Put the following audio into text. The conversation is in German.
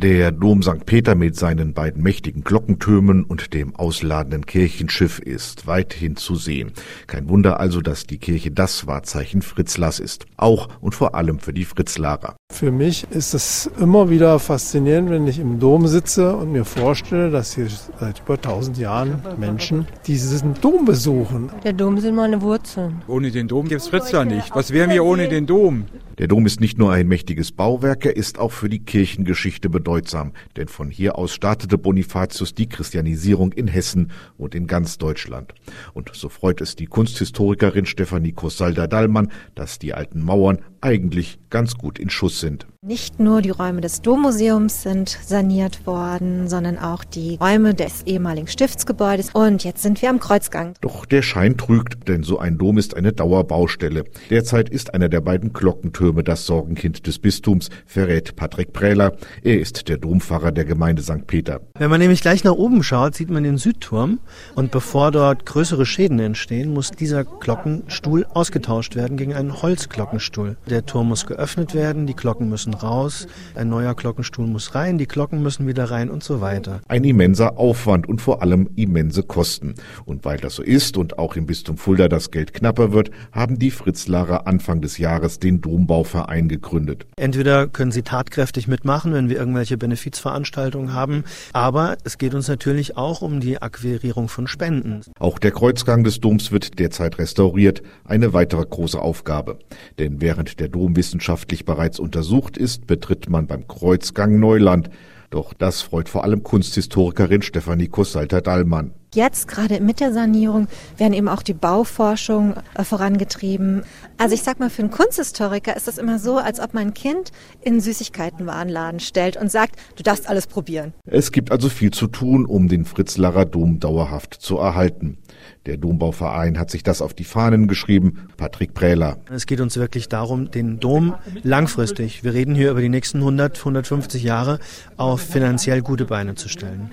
Der Dom St. Peter mit seinen beiden mächtigen Glockentürmen und dem ausladenden Kirchenschiff ist weithin zu sehen. Kein Wunder also, dass die Kirche das Wahrzeichen Fritzlars ist. Auch und vor allem für die Fritzlarer. Für mich ist es immer wieder faszinierend, wenn ich im Dom sitze und mir vorstelle, dass hier seit über tausend Jahren Menschen diesen Dom besuchen. Der Dom sind meine Wurzeln. Ohne den Dom gäbe es Fritzlar nicht. Was wären wir ohne den Dom? Der Dom ist nicht nur ein mächtiges Bauwerk, er ist auch für die Kirchengeschichte bedeutsam, denn von hier aus startete Bonifatius die Christianisierung in Hessen und in ganz Deutschland. Und so freut es die Kunsthistorikerin Stefanie Kosalda-Dallmann, dass die alten Mauern eigentlich ganz gut in Schuss sind. Nicht nur die Räume des Dommuseums sind saniert worden, sondern auch die Räume des ehemaligen Stiftsgebäudes. Und jetzt sind wir am Kreuzgang. Doch der Schein trügt, denn so ein Dom ist eine Dauerbaustelle. Derzeit ist einer der beiden Glockentürme das Sorgenkind des Bistums, verrät Patrick Prähler. Er ist der Dompfarrer der Gemeinde St. Peter. Wenn man nämlich gleich nach oben schaut, sieht man den Südturm. Und bevor dort größere Schäden entstehen, muss dieser Glockenstuhl ausgetauscht werden gegen einen Holzglockenstuhl. Der Turm muss geöffnet werden, die Glocken müssen raus, ein neuer Glockenstuhl muss rein, die Glocken müssen wieder rein und so weiter. Ein immenser Aufwand und vor allem immense Kosten. Und weil das so ist und auch im Bistum Fulda das Geld knapper wird, haben die Fritzlarer Anfang des Jahres den Dombauverein gegründet. Entweder können sie tatkräftig mitmachen, wenn wir irgendwelche Benefizveranstaltungen haben, aber es geht uns natürlich auch um die Akquirierung von Spenden. Auch der Kreuzgang des Doms wird derzeit restauriert, eine weitere große Aufgabe. Denn während der Dom wissenschaftlich bereits untersucht ist, betritt man beim Kreuzgang Neuland. Doch das freut vor allem Kunsthistorikerin Stefanie Kossalter-Dallmann. Jetzt, gerade mit der Sanierung, werden eben auch die Bauforschung äh, vorangetrieben. Also ich sag mal, für einen Kunsthistoriker ist das immer so, als ob man ein Kind in einen Süßigkeitenwarenladen stellt und sagt, du darfst alles probieren. Es gibt also viel zu tun, um den Fritzlarer Dom dauerhaft zu erhalten. Der Dombauverein hat sich das auf die Fahnen geschrieben. Patrick Prähler. Es geht uns wirklich darum, den Dom langfristig, wir reden hier über die nächsten 100, 150 Jahre, auf finanziell gute Beine zu stellen.